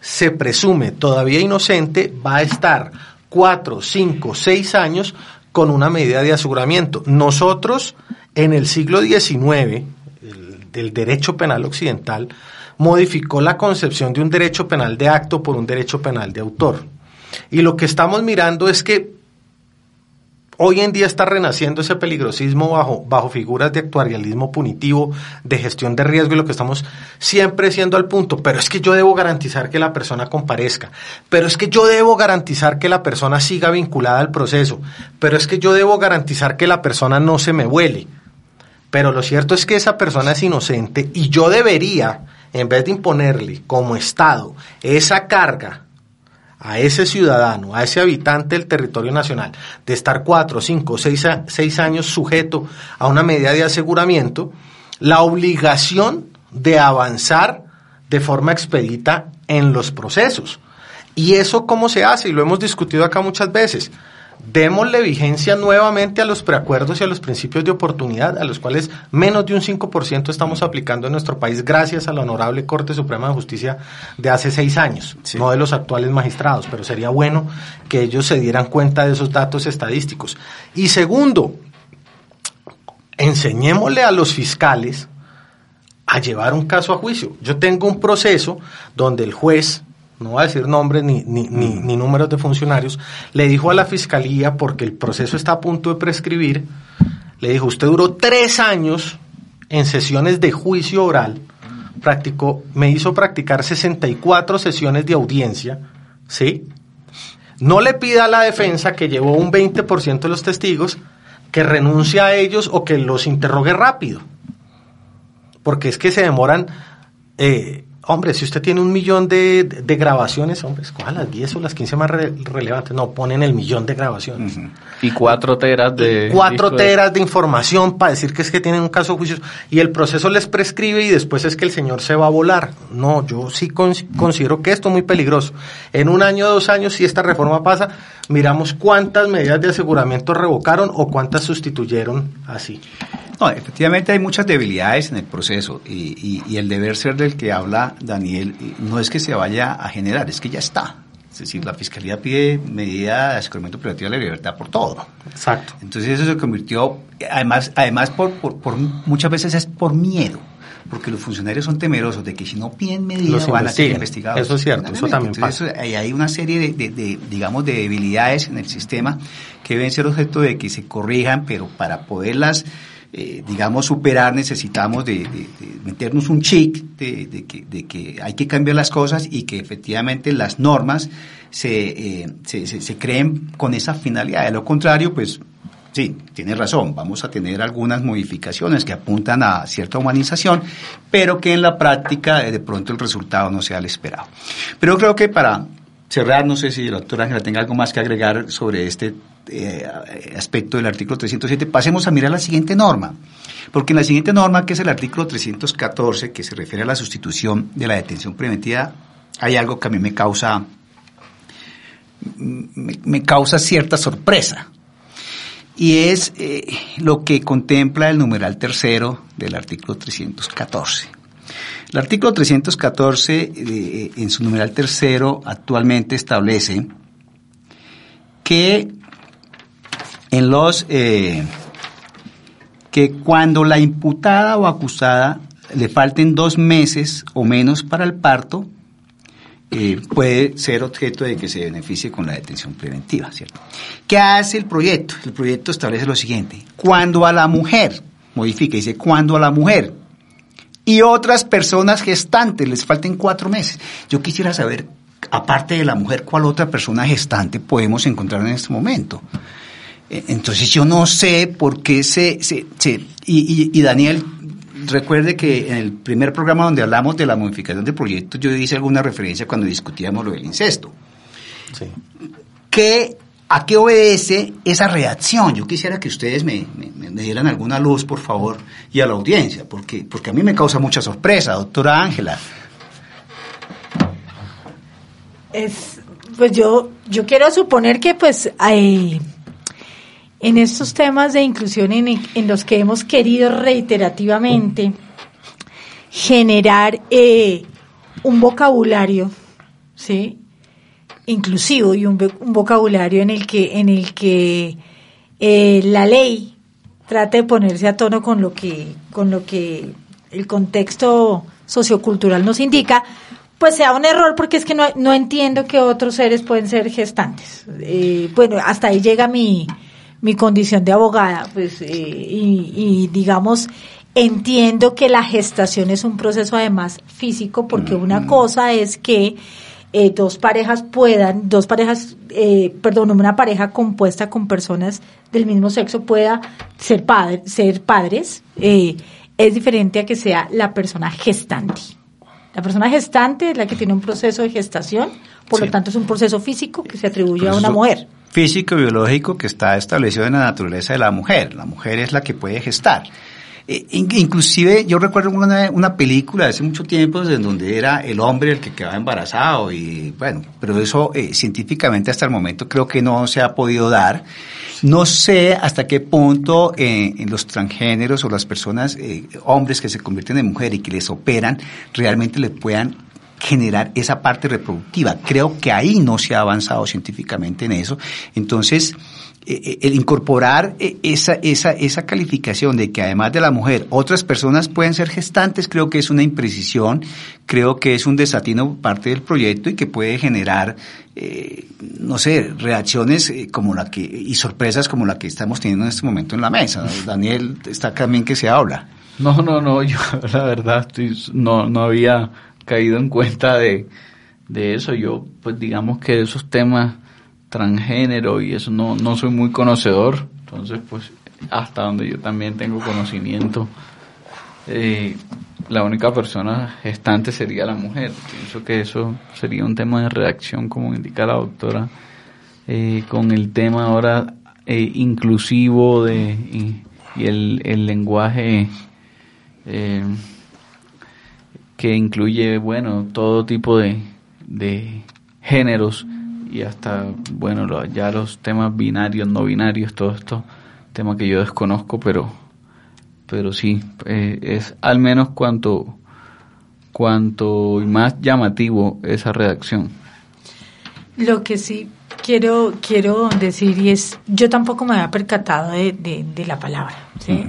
se presume todavía inocente, va a estar cuatro, cinco, seis años con una medida de aseguramiento. Nosotros, en el siglo XIX, el, del derecho penal occidental, modificó la concepción de un derecho penal de acto por un derecho penal de autor. Y lo que estamos mirando es que Hoy en día está renaciendo ese peligrosismo bajo, bajo figuras de actuarialismo punitivo, de gestión de riesgo y lo que estamos siempre siendo al punto. Pero es que yo debo garantizar que la persona comparezca. Pero es que yo debo garantizar que la persona siga vinculada al proceso. Pero es que yo debo garantizar que la persona no se me vuele. Pero lo cierto es que esa persona es inocente y yo debería, en vez de imponerle como Estado esa carga a ese ciudadano, a ese habitante del territorio nacional, de estar cuatro, cinco, seis, seis años sujeto a una medida de aseguramiento, la obligación de avanzar de forma expedita en los procesos. ¿Y eso cómo se hace? Y lo hemos discutido acá muchas veces. Démosle vigencia nuevamente a los preacuerdos y a los principios de oportunidad, a los cuales menos de un 5% estamos aplicando en nuestro país gracias a la Honorable Corte Suprema de Justicia de hace seis años, no de los actuales magistrados, pero sería bueno que ellos se dieran cuenta de esos datos estadísticos. Y segundo, enseñémosle a los fiscales a llevar un caso a juicio. Yo tengo un proceso donde el juez no voy a decir nombres ni, ni, ni, números de funcionarios, le dijo a la fiscalía, porque el proceso está a punto de prescribir, le dijo, usted duró tres años en sesiones de juicio oral, practicó, me hizo practicar 64 sesiones de audiencia, ¿sí? No le pida a la defensa que llevó un 20% de los testigos que renuncie a ellos o que los interrogue rápido, porque es que se demoran eh, Hombre, si usted tiene un millón de, grabaciones, hombre, escoja las 10 o las 15 más relevantes. No, ponen el millón de grabaciones. Y cuatro teras de... cuatro teras de información para decir que es que tienen un caso de juicio. Y el proceso les prescribe y después es que el señor se va a volar. No, yo sí considero que esto es muy peligroso. En un año o dos años, si esta reforma pasa, miramos cuántas medidas de aseguramiento revocaron o cuántas sustituyeron así. No, efectivamente hay muchas debilidades en el proceso y, el deber ser del que habla Daniel no es que se vaya a generar, es que ya está. Es decir, la Fiscalía pide medida de aseguramiento privativo de la libertad por todo. Exacto. Entonces eso se convirtió, además, además por, por, muchas veces es por miedo porque los funcionarios son temerosos de que si no piden medidas van a ser investigados. Eso es cierto, eso también pasa. hay una serie de, de, digamos, de debilidades en el sistema que deben ser objeto de que se corrijan, pero para poderlas eh, digamos, superar, necesitamos de, meternos un chic de, que, hay que cambiar las cosas y que efectivamente las normas eh, se, se, creen con esa finalidad. De lo contrario, pues sí, tiene razón, vamos a tener algunas modificaciones que apuntan a cierta humanización, pero que en la práctica de pronto el resultado no sea el esperado. Pero creo que para cerrar, no sé si la doctora Ángela tenga algo más que agregar sobre este eh, aspecto del artículo 307, pasemos a mirar la siguiente norma. Porque en la siguiente norma, que es el artículo 314, que se refiere a la sustitución de la detención preventiva, hay algo que a mí me causa, me, causa cierta sorpresa. Y es eh, lo que contempla el numeral tercero del artículo 314. El artículo 314, eh, en su numeral tercero, actualmente establece que en los eh, que cuando la imputada o acusada le falten dos meses o menos para el parto, eh, puede ser objeto de que se beneficie con la detención preventiva, ¿cierto? ¿Qué hace el proyecto? El proyecto establece lo siguiente, cuando a la mujer, modifica, dice, cuando a la mujer y otras personas gestantes les falten cuatro meses. Yo quisiera saber, aparte de la mujer, cuál otra persona gestante podemos encontrar en este momento. Eh, entonces yo no sé por qué se... se, y, Daniel, recuerde que en el primer programa donde hablamos de la modificación del proyecto, yo hice alguna referencia cuando discutíamos lo del incesto. Sí. ¿A qué obedece esa reacción? Yo quisiera que ustedes me, dieran alguna luz, por favor, y a la audiencia, porque, porque a mí me causa mucha sorpresa, doctora Ángela. Es, pues yo, yo quiero suponer que pues hay en estos temas de inclusión en, los que hemos querido reiterativamente generar eh, un vocabulario, ¿sí? Inclusivo y un, vocabulario en el que, en el que eh, la ley trate de ponerse a tono con lo que, con lo que el contexto sociocultural nos indica, pues sea un error porque es que no, no entiendo que otros seres pueden ser gestantes. Eh, bueno, hasta ahí llega mi, mi condición de abogada, pues, eh, y, digamos, entiendo que la gestación es un proceso además físico, porque una cosa es que eh, dos parejas puedan, dos parejas, eh, perdón, una pareja compuesta con personas del mismo sexo pueda ser, padre, ser padres, es diferente a que sea la persona gestante. La persona gestante es la que tiene un proceso de gestación, por lo tanto es un proceso físico que se atribuye a una mujer físico biológico que está establecido en la naturaleza de la mujer. La mujer es la que puede gestar. Eh, inclusive yo recuerdo una, una película hace mucho tiempo en donde era el hombre el que quedaba embarazado y bueno, pero eso eh, científicamente hasta el momento creo que no se ha podido dar. No sé hasta qué punto eh, en los transgéneros o las personas, hombres que se convierten en mujer y que les operan, realmente le puedan generar esa parte reproductiva. Creo que ahí no se ha avanzado científicamente en eso. Entonces, eh, eh, el incorporar eh, esa, esa, esa calificación de que además de la mujer otras personas pueden ser gestantes, creo que es una imprecisión, creo que es un desatino parte del proyecto y que puede generar, no sé, reacciones como la que, y sorpresas como la que estamos teniendo en este momento en la mesa. Daniel, está también que se habla. No, no, no, yo la verdad no, no había caído en cuenta de, de eso. Yo, pues digamos que esos temas transgénero y eso no, no soy muy conocedor, entonces pues hasta donde yo también tengo conocimiento, eh, la única persona gestante sería la mujer. Pienso que eso sería un tema de redacción, como indica la doctora, eh, con el tema ahora eh, inclusivo de, y, el, el, lenguaje que incluye, bueno, todo tipo de, de géneros y hasta, bueno, ya los temas binarios, no binarios, todo esto, tema que yo desconozco, pero, pero sí, eh, es al menos cuanto, cuanto más llamativo esa redacción. Lo que sí quiero, quiero decir y es, yo tampoco me había percatado de, de, la palabra, ¿sí?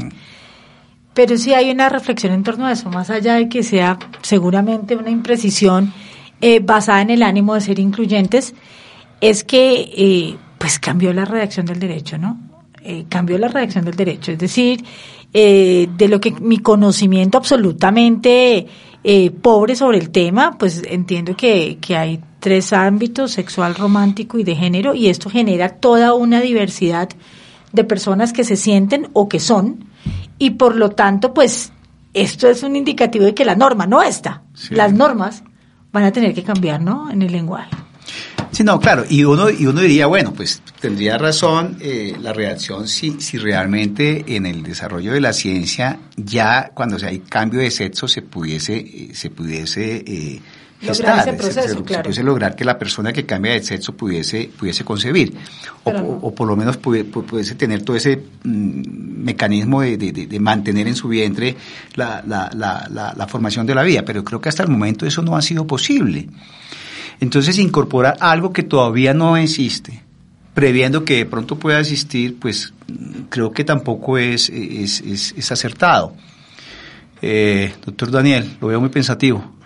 Pero sí hay una reflexión en torno a eso, más allá de que sea seguramente una imprecisión eh, basada en el ánimo de ser incluyentes, es que eh, pues cambió la redacción del derecho, ¿no? Eh, cambió la redacción del derecho, es decir, de lo que mi conocimiento absolutamente pobre sobre el tema, pues entiendo que, que hay tres ámbitos, sexual, romántico y de género, y esto genera toda una diversidad de personas que se sienten o que son, y por lo tanto, pues esto es un indicativo de que la norma no está. Las normas van a tener que cambiar, ¿no? En el lenguaje. Sí, no, claro, y uno, y uno diría, bueno, pues tendría razón eh, la reacción si, si realmente en el desarrollo de la ciencia ya cuando hay cambio de sexo se pudiese, eh, se pudiese eh, lograr ese proceso, se, claro. pudiese lograr que la persona que cambia de sexo pudiese, pudiese concebir, o, o, por lo menos pudiese, tener todo ese mm, mecanismo de, de, de, mantener en su vientre la, la, la, la formación de la vida, pero creo que hasta el momento eso no ha sido posible. Entonces, incorporar algo que todavía no existe, previendo que de pronto pueda existir, pues creo que tampoco es, es, es, acertado. Eh, doctor Daniel, lo veo muy pensativo.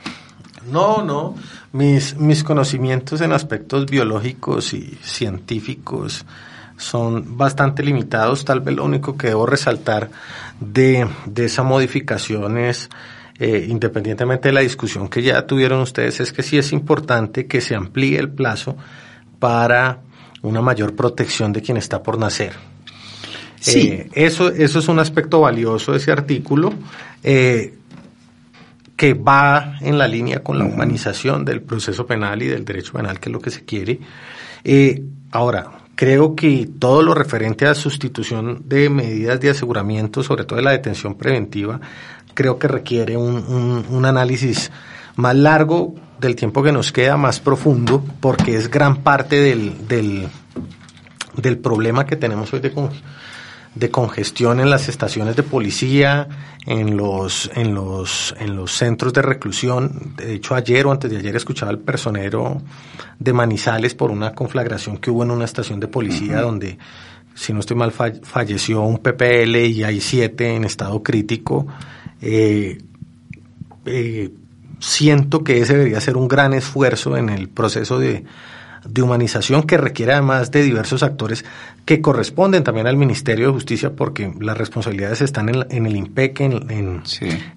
No, no. Mis, mis conocimientos en aspectos biológicos y científicos son bastante limitados. Tal vez lo único que debo resaltar de, de esa modificación es eh, independientemente de la discusión que ya tuvieron ustedes, es que sí es importante que se amplíe el plazo para una mayor protección de quien está por nacer. Sí. Eh, eso, eso es un aspecto valioso de ese artículo eh, que va en la línea con la humanización del proceso penal y del derecho penal, que es lo que se quiere. ahora, creo que todo lo referente a sustitución de medidas de aseguramiento, sobre todo de la detención preventiva, creo que requiere un, análisis más largo del tiempo que nos queda, más profundo, porque es gran parte del, del, del problema que tenemos hoy de, de congestión en las estaciones de policía, en los, en los, en los centros de reclusión. De hecho, ayer o antes de ayer escuchaba al personero de Manizales por una conflagración que hubo en una estación de policía donde, si no estoy mal, falleció un PPL y hay siete en estado crítico eh, eh, siento que ese debería ser un gran esfuerzo en el proceso de, humanización que requiere además de diversos actores que corresponden también al Ministerio de Justicia porque las responsabilidades están en, el IMPEC, en,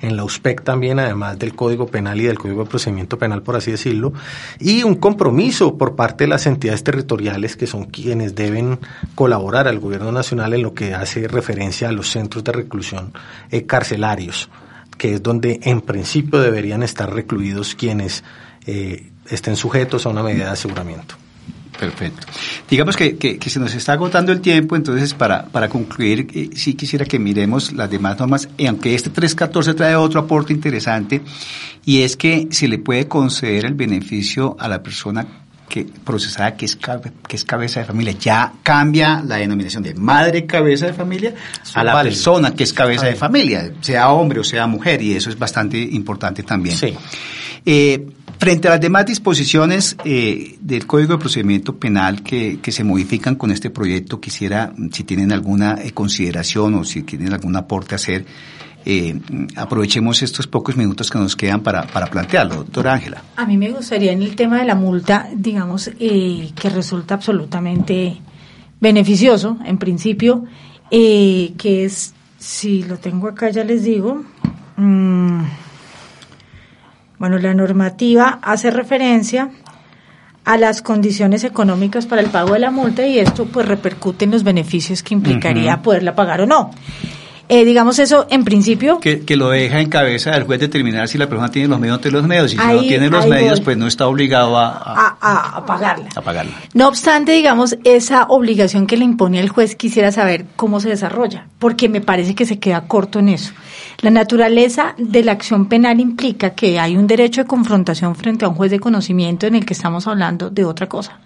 en, la USPEC también, además del Código Penal y del Código de Procedimiento Penal, por así decirlo, y un compromiso por parte de las entidades territoriales que son quienes deben colaborar al Gobierno Nacional en lo que hace referencia a los centros de reclusión eh, carcelarios que es donde en principio deberían estar recluidos quienes eh, estén sujetos a una medida de aseguramiento. Perfecto. Digamos que, que, se nos está agotando el tiempo, entonces para, para concluir, eh, sí quisiera que miremos las demás normas, y aunque este 314 trae otro aporte interesante, y es que se le puede conceder el beneficio a la persona que procesada que es, que es cabeza de familia. Ya cambia la denominación de madre cabeza de familia a la persona que es cabeza de familia, sea hombre o sea mujer, y eso es bastante importante también. Sí. Eh, frente a las demás disposiciones eh, del Código de Procedimiento Penal que, que, se modifican con este proyecto, quisiera, si tienen alguna eh, consideración o si tienen algún aporte a hacer, eh, aprovechemos estos pocos minutos que nos quedan para, para plantearlo. Doctora Ángela. A mí me gustaría en el tema de la multa, digamos, eh, que resulta absolutamente beneficioso, en principio, eh, que es, si lo tengo acá ya les digo, mm, bueno, la normativa hace referencia a las condiciones económicas para el pago de la multa y esto pues repercute en los beneficios que implicaría poderla pagar o no. Eh, digamos eso en principio. Que, que, lo deja en cabeza del juez determinar si la persona tiene los medios o los medios. Y si no tiene los medios, pues no está obligado a, a, a, pagarla. a pagarla. No obstante, digamos, esa obligación que le impone el juez, quisiera saber cómo se desarrolla, porque me parece que se queda corto en eso. La naturaleza de la acción penal implica que hay un derecho de confrontación frente a un juez de conocimiento en el que estamos hablando de otra cosa.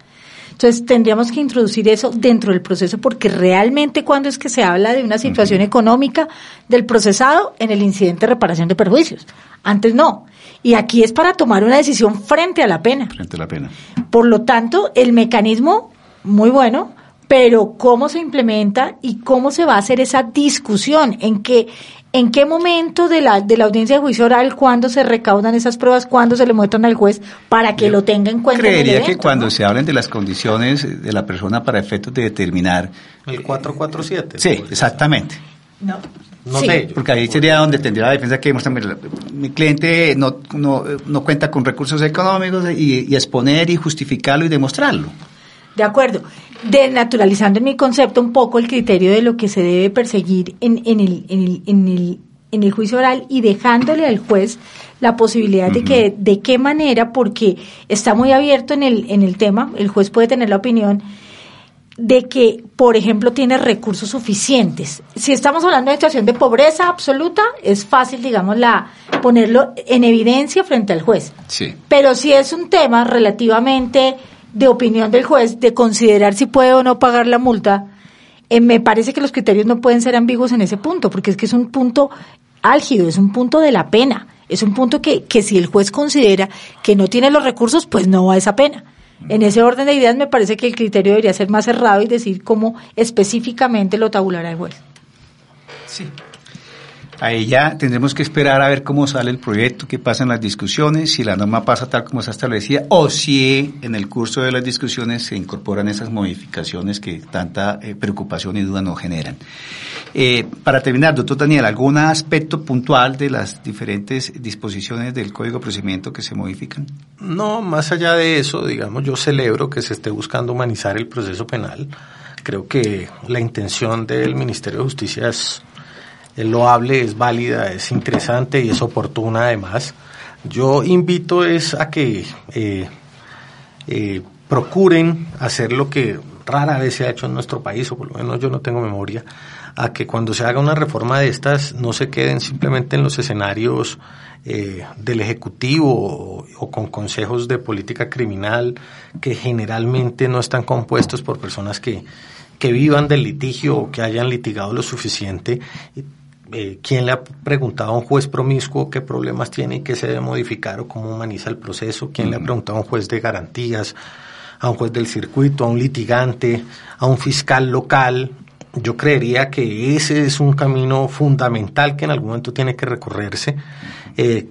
Entonces tendríamos que introducir eso dentro del proceso porque realmente cuando es que se habla de una situación económica del procesado en el incidente de reparación de perjuicios. Antes no. Y aquí es para tomar una decisión frente a la pena. Frente a la pena. Por lo tanto, el mecanismo, muy bueno, pero cómo se implementa y cómo se va a hacer esa discusión, en que ¿En qué momento de la, de la audiencia de juicio oral, cuándo se recaudan esas pruebas, cuándo se le muestran al juez para que lo tenga en cuenta? Creería que cuando se hablen de las condiciones de la persona para efectos de determinar. El 447. Sí, exactamente. No. No sé, porque ahí sería donde tendría la defensa que mi cliente no, no, no cuenta con recursos económicos y, y exponer y justificarlo y demostrarlo. De acuerdo. Denaturalizando en mi concepto un poco el criterio de lo que se debe perseguir en, en, el, en, el, en, el, en el juicio oral y dejándole al juez la posibilidad de que de qué manera, porque está muy abierto en el, en el tema, el juez puede tener la opinión de que, por ejemplo, tiene recursos suficientes. Si estamos hablando de situación de pobreza absoluta, es fácil, digamos, la, ponerlo en evidencia frente al juez. Sí. Pero si es un tema relativamente de opinión del juez de considerar si puede o no pagar la multa, eh, me parece que los criterios no pueden ser ambiguos en ese punto, porque es que es un punto álgido, es un punto de la pena, es un punto que, que si el juez considera que no tiene los recursos, pues no va a esa pena. En ese orden de ideas me parece que el criterio debería ser más cerrado y decir cómo específicamente lo tabulará el juez. Sí, Ahí ya tendremos que esperar a ver cómo sale el proyecto, qué pasan las discusiones, si la norma pasa tal como se establecía o si en el curso de las discusiones se incorporan esas modificaciones que tanta eh, preocupación y duda nos generan. Eh, para terminar, doctor Daniel, ¿algún aspecto puntual de las diferentes disposiciones del Código de Procedimiento que se modifican? No, más allá de eso, digamos, yo celebro que se esté buscando humanizar el proceso penal. Creo que la intención del Ministerio de Justicia es es loable, es válida, es interesante y es oportuna además. Yo invito es a que eh, eh, procuren hacer lo que rara vez se ha hecho en nuestro país, o por lo menos yo no tengo memoria, a que cuando se haga una reforma de estas no se queden simplemente en los escenarios eh, del Ejecutivo o, o, con consejos de política criminal que generalmente no están compuestos por personas que, que vivan del litigio o que hayan litigado lo suficiente eh, quién le ha preguntado a un juez promiscuo qué problemas tiene y qué se debe modificar o cómo humaniza el proceso, quién le ha preguntado a un juez de garantías, a un juez del circuito, a un litigante, a un fiscal local. Yo creería que ese es un camino fundamental que en algún momento tiene que recorrerse. Eh,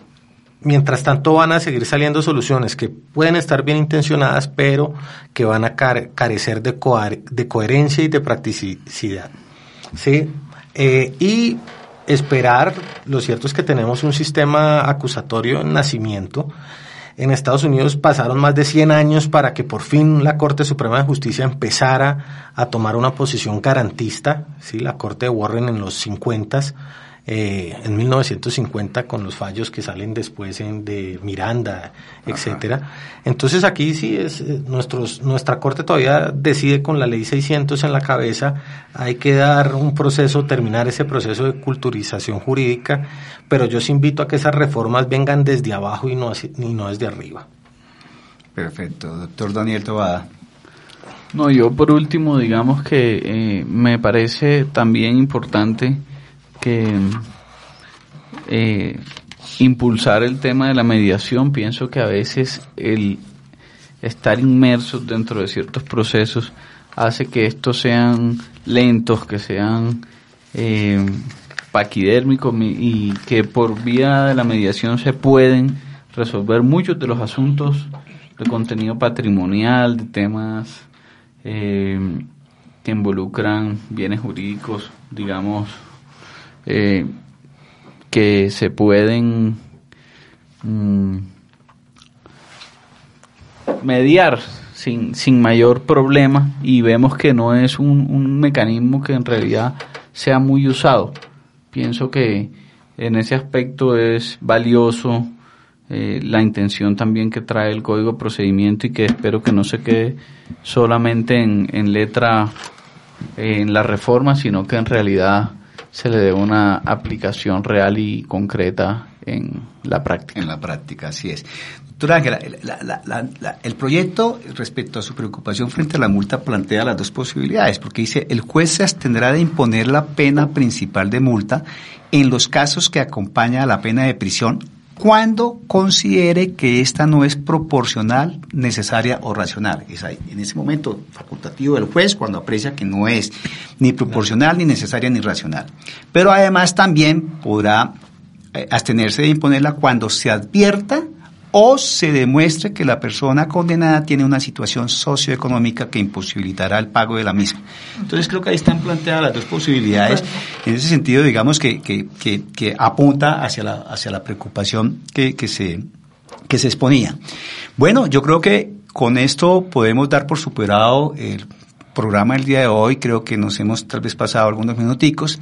mientras tanto van a seguir saliendo soluciones que pueden estar bien intencionadas, pero que van a carecer de, de coherencia y de practicidad. ¿sí? Eh, y esperar, lo cierto es que tenemos un sistema acusatorio en nacimiento. En Estados Unidos pasaron más de 100 años para que por fin la Corte Suprema de Justicia empezara a tomar una posición garantista, ¿sí? la Corte de Warren en los 50 eh, en 1950 con los fallos que salen después en, de Miranda, etcétera. Entonces aquí sí es eh, nuestros, nuestra corte todavía decide con la ley 600 en la cabeza, hay que dar un proceso, terminar ese proceso de culturización jurídica, pero yo os invito a que esas reformas vengan desde abajo y no, y no desde arriba. Perfecto, doctor Daniel Tobada. No, yo por último, digamos que eh, me parece también importante eh, impulsar el tema de la mediación. Pienso que a veces el estar inmersos dentro de ciertos procesos hace que estos sean lentos, que sean eh, paquidérmicos y que por vía de la mediación se pueden resolver muchos de los asuntos de contenido patrimonial, de temas eh, que involucran bienes jurídicos, digamos, eh, que se pueden mm, mediar sin, sin mayor problema y vemos que no es un, un mecanismo que en realidad sea muy usado. Pienso que en ese aspecto es valioso eh, la intención también que trae el código de procedimiento y que espero que no se quede solamente en, en letra en la reforma, sino que en realidad se le dé una aplicación real y concreta en la práctica. En la práctica, así es. Doctora Ángela, el proyecto respecto a su preocupación frente a la multa plantea las dos posibilidades, porque dice, el juez se abstendrá de imponer la pena principal de multa en los casos que acompaña a la pena de prisión cuando considere que esta no es proporcional, necesaria o racional. Es ahí, en ese momento facultativo del juez cuando aprecia que no es ni proporcional, ni necesaria, ni racional. Pero además también podrá eh, abstenerse de imponerla cuando se advierta o se demuestre que la persona condenada tiene una situación socioeconómica que imposibilitará el pago de la misma. Entonces creo que ahí están planteadas las dos posibilidades. En ese sentido, digamos que, que, apunta hacia la, hacia la preocupación que, que, se, que se exponía. Bueno, yo creo que con esto podemos dar por superado el programa el día de hoy, creo que nos hemos tal vez pasado algunos minuticos,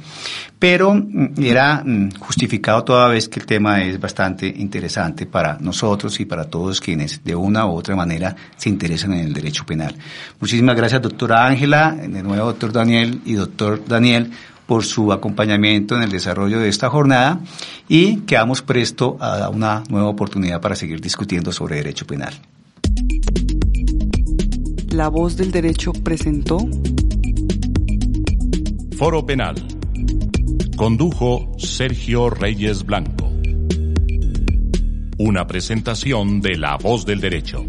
pero mm, era mm, justificado toda vez que el tema es bastante interesante para nosotros y para todos quienes de una u otra manera se interesan en el derecho penal. Muchísimas gracias, doctora Ángela, de nuevo doctor Daniel y doctor Daniel por su acompañamiento en el desarrollo de esta jornada y quedamos presto a una nueva oportunidad para seguir discutiendo sobre derecho penal. La voz del derecho presentó Foro Penal. Condujo Sergio Reyes Blanco. Una presentación de La voz del derecho.